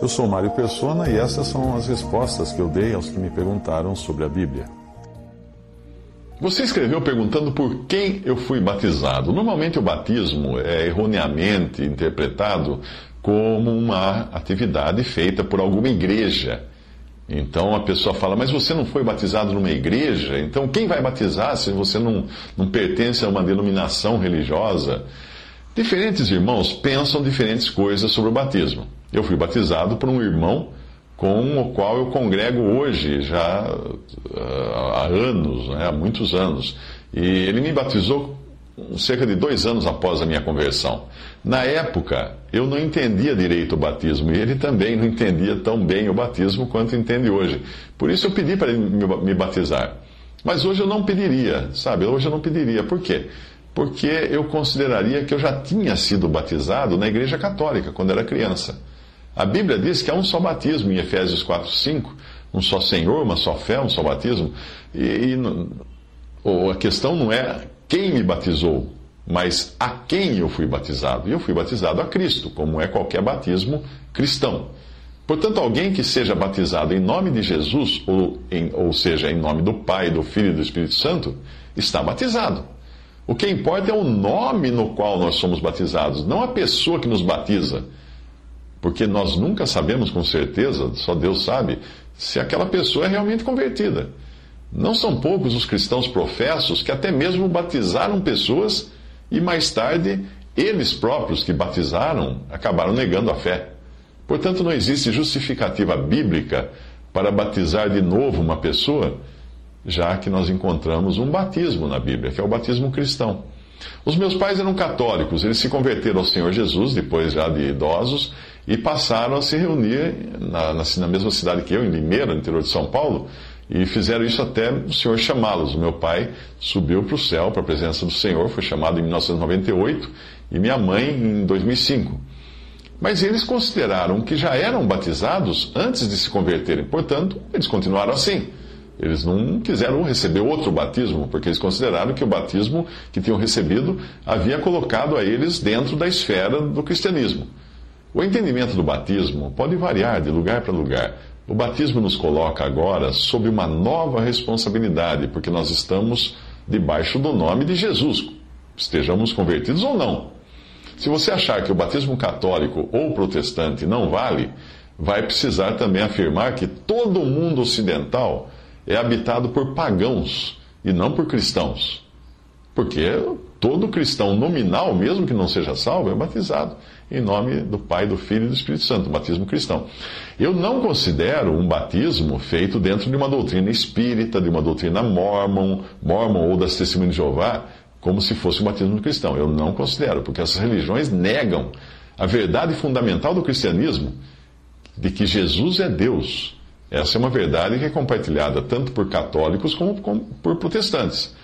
Eu sou Mário Persona e essas são as respostas que eu dei aos que me perguntaram sobre a Bíblia. Você escreveu perguntando por quem eu fui batizado. Normalmente o batismo é erroneamente interpretado como uma atividade feita por alguma igreja. Então a pessoa fala, mas você não foi batizado numa igreja? Então quem vai batizar se você não, não pertence a uma denominação religiosa? Diferentes irmãos pensam diferentes coisas sobre o batismo. Eu fui batizado por um irmão com o qual eu congrego hoje, já uh, há anos, né, há muitos anos. E ele me batizou cerca de dois anos após a minha conversão. Na época, eu não entendia direito o batismo e ele também não entendia tão bem o batismo quanto entende hoje. Por isso eu pedi para ele me batizar. Mas hoje eu não pediria, sabe? Hoje eu não pediria. Por quê? Porque eu consideraria que eu já tinha sido batizado na Igreja Católica quando era criança. A Bíblia diz que há um só batismo em Efésios 4, 5, um só Senhor, uma só fé, um só batismo. E, e a questão não é quem me batizou, mas a quem eu fui batizado. E eu fui batizado a Cristo, como é qualquer batismo cristão. Portanto, alguém que seja batizado em nome de Jesus, ou, em, ou seja, em nome do Pai, do Filho e do Espírito Santo, está batizado. O que importa é o nome no qual nós somos batizados, não a pessoa que nos batiza. Porque nós nunca sabemos com certeza, só Deus sabe, se aquela pessoa é realmente convertida. Não são poucos os cristãos professos que até mesmo batizaram pessoas e mais tarde eles próprios que batizaram acabaram negando a fé. Portanto, não existe justificativa bíblica para batizar de novo uma pessoa, já que nós encontramos um batismo na Bíblia, que é o batismo cristão. Os meus pais eram católicos, eles se converteram ao Senhor Jesus, depois já de idosos, e passaram a se reunir na, na, na mesma cidade que eu, em Limeira, no interior de São Paulo, e fizeram isso até o Senhor chamá-los. O meu pai subiu para o céu, para a presença do Senhor, foi chamado em 1998, e minha mãe em 2005. Mas eles consideraram que já eram batizados antes de se converterem, portanto, eles continuaram assim. Eles não quiseram receber outro batismo, porque eles consideraram que o batismo que tinham recebido havia colocado a eles dentro da esfera do cristianismo. O entendimento do batismo pode variar de lugar para lugar. O batismo nos coloca agora sob uma nova responsabilidade, porque nós estamos debaixo do nome de Jesus, estejamos convertidos ou não. Se você achar que o batismo católico ou protestante não vale, vai precisar também afirmar que todo o mundo ocidental é habitado por pagãos e não por cristãos. Porque todo cristão nominal, mesmo que não seja salvo, é batizado em nome do Pai, do Filho e do Espírito Santo, o batismo cristão. Eu não considero um batismo feito dentro de uma doutrina espírita, de uma doutrina mormon, mormon ou das testemunhas de Jeová, como se fosse um batismo cristão. Eu não considero, porque essas religiões negam a verdade fundamental do cristianismo, de que Jesus é Deus essa é uma verdade que é compartilhada tanto por católicos como por protestantes.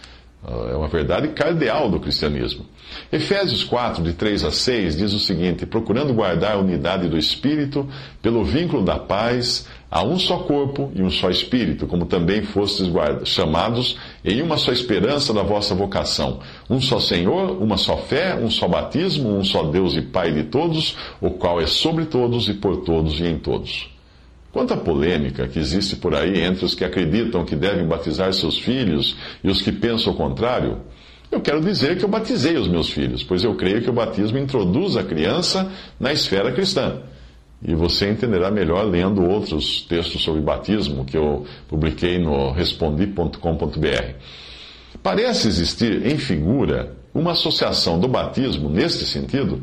É uma verdade cardeal do cristianismo. Efésios 4, de 3 a 6, diz o seguinte: Procurando guardar a unidade do Espírito, pelo vínculo da paz, há um só corpo e um só Espírito, como também fostes chamados em uma só esperança da vossa vocação. Um só Senhor, uma só fé, um só batismo, um só Deus e Pai de todos, o qual é sobre todos e por todos e em todos. Quanto à polêmica que existe por aí entre os que acreditam que devem batizar seus filhos e os que pensam o contrário, eu quero dizer que eu batizei os meus filhos, pois eu creio que o batismo introduz a criança na esfera cristã. E você entenderá melhor lendo outros textos sobre batismo que eu publiquei no respondi.com.br. Parece existir em figura uma associação do batismo, neste sentido,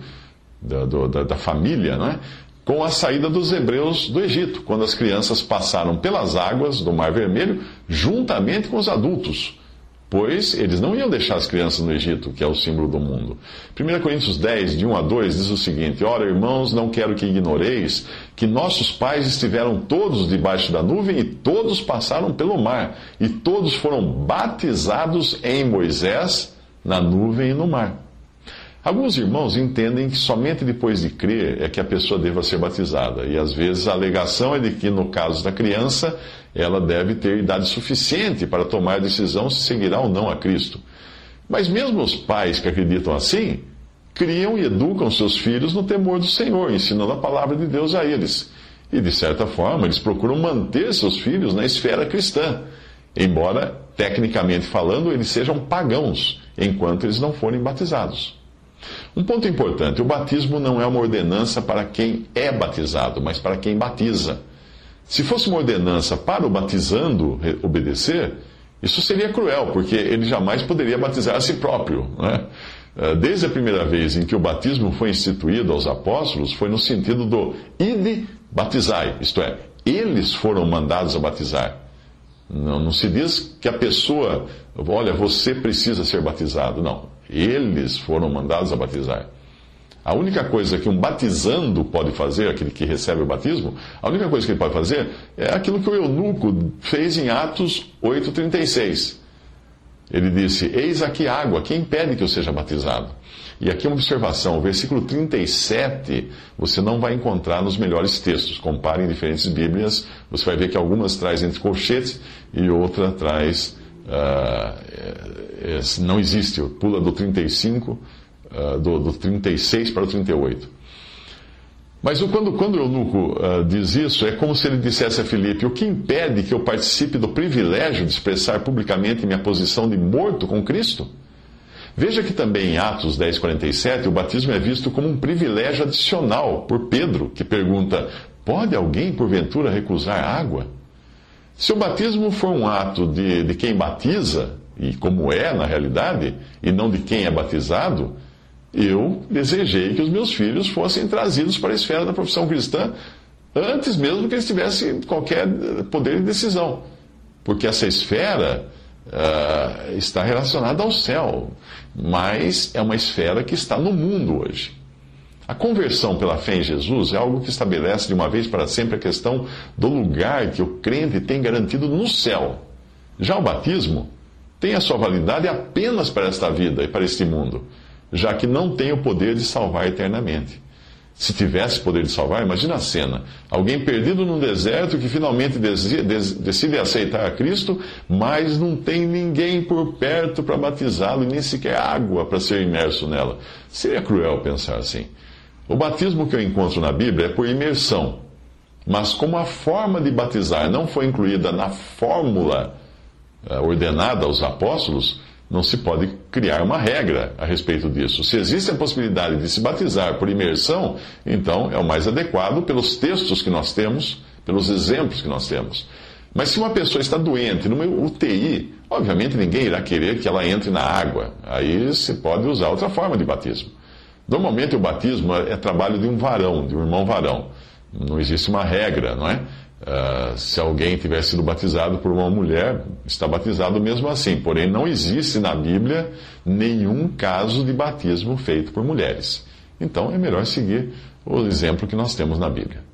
da, da, da família, né? Com a saída dos hebreus do Egito, quando as crianças passaram pelas águas do Mar Vermelho juntamente com os adultos. pois eles não iam deixar as crianças no Egito, que é o símbolo do mundo. 1 Coríntios 10, de 1 a 2, diz o seguinte: Ora, irmãos, não quero que ignoreis que nossos pais estiveram todos debaixo da nuvem e todos passaram pelo mar, e todos foram batizados em Moisés, na nuvem e no mar. Alguns irmãos entendem que somente depois de crer é que a pessoa deva ser batizada, e às vezes a alegação é de que, no caso da criança, ela deve ter idade suficiente para tomar a decisão se seguirá ou não a Cristo. Mas mesmo os pais que acreditam assim, criam e educam seus filhos no temor do Senhor, ensinando a palavra de Deus a eles. E, de certa forma, eles procuram manter seus filhos na esfera cristã, embora, tecnicamente falando, eles sejam pagãos, enquanto eles não forem batizados. Um ponto importante: o batismo não é uma ordenança para quem é batizado, mas para quem batiza. Se fosse uma ordenança para o batizando obedecer, isso seria cruel, porque ele jamais poderia batizar a si próprio. Né? Desde a primeira vez em que o batismo foi instituído aos apóstolos, foi no sentido do ide batizai, isto é, eles foram mandados a batizar. Não, não se diz que a pessoa, olha, você precisa ser batizado. Não. Eles foram mandados a batizar. A única coisa que um batizando pode fazer, aquele que recebe o batismo, a única coisa que ele pode fazer é aquilo que o eunuco fez em Atos 8,36. Ele disse: Eis aqui água, quem impede que eu seja batizado? E aqui uma observação: o versículo 37 você não vai encontrar nos melhores textos. Compare em diferentes Bíblias, você vai ver que algumas traz entre colchetes e outra traz Uh, não existe, pula do 35, uh, ah, do, do 36 para o 38. Mas quando, quando o eunuco uh, diz isso, é como se ele dissesse a Filipe: O que impede que eu participe do privilégio de expressar publicamente minha posição de morto com Cristo? Veja que também em Atos 10,47 o batismo é visto como um privilégio adicional por Pedro, que pergunta: Pode alguém porventura recusar água? Se o batismo for um ato de, de quem batiza, e como é na realidade, e não de quem é batizado, eu desejei que os meus filhos fossem trazidos para a esfera da profissão cristã antes mesmo que eles tivessem qualquer poder de decisão. Porque essa esfera uh, está relacionada ao céu, mas é uma esfera que está no mundo hoje. A conversão pela fé em Jesus é algo que estabelece de uma vez para sempre a questão do lugar que o crente tem garantido no céu. Já o batismo tem a sua validade apenas para esta vida e para este mundo, já que não tem o poder de salvar eternamente. Se tivesse poder de salvar, imagina a cena: alguém perdido num deserto que finalmente decide aceitar a Cristo, mas não tem ninguém por perto para batizá-lo e nem sequer água para ser imerso nela. Seria cruel pensar assim. O batismo que eu encontro na Bíblia é por imersão. Mas como a forma de batizar não foi incluída na fórmula eh, ordenada aos apóstolos, não se pode criar uma regra a respeito disso. Se existe a possibilidade de se batizar por imersão, então é o mais adequado pelos textos que nós temos, pelos exemplos que nós temos. Mas se uma pessoa está doente numa UTI, obviamente ninguém irá querer que ela entre na água. Aí se pode usar outra forma de batismo. Normalmente o batismo é trabalho de um varão, de um irmão varão. Não existe uma regra, não é? Uh, se alguém tiver sido batizado por uma mulher, está batizado mesmo assim. Porém, não existe na Bíblia nenhum caso de batismo feito por mulheres. Então, é melhor seguir o exemplo que nós temos na Bíblia.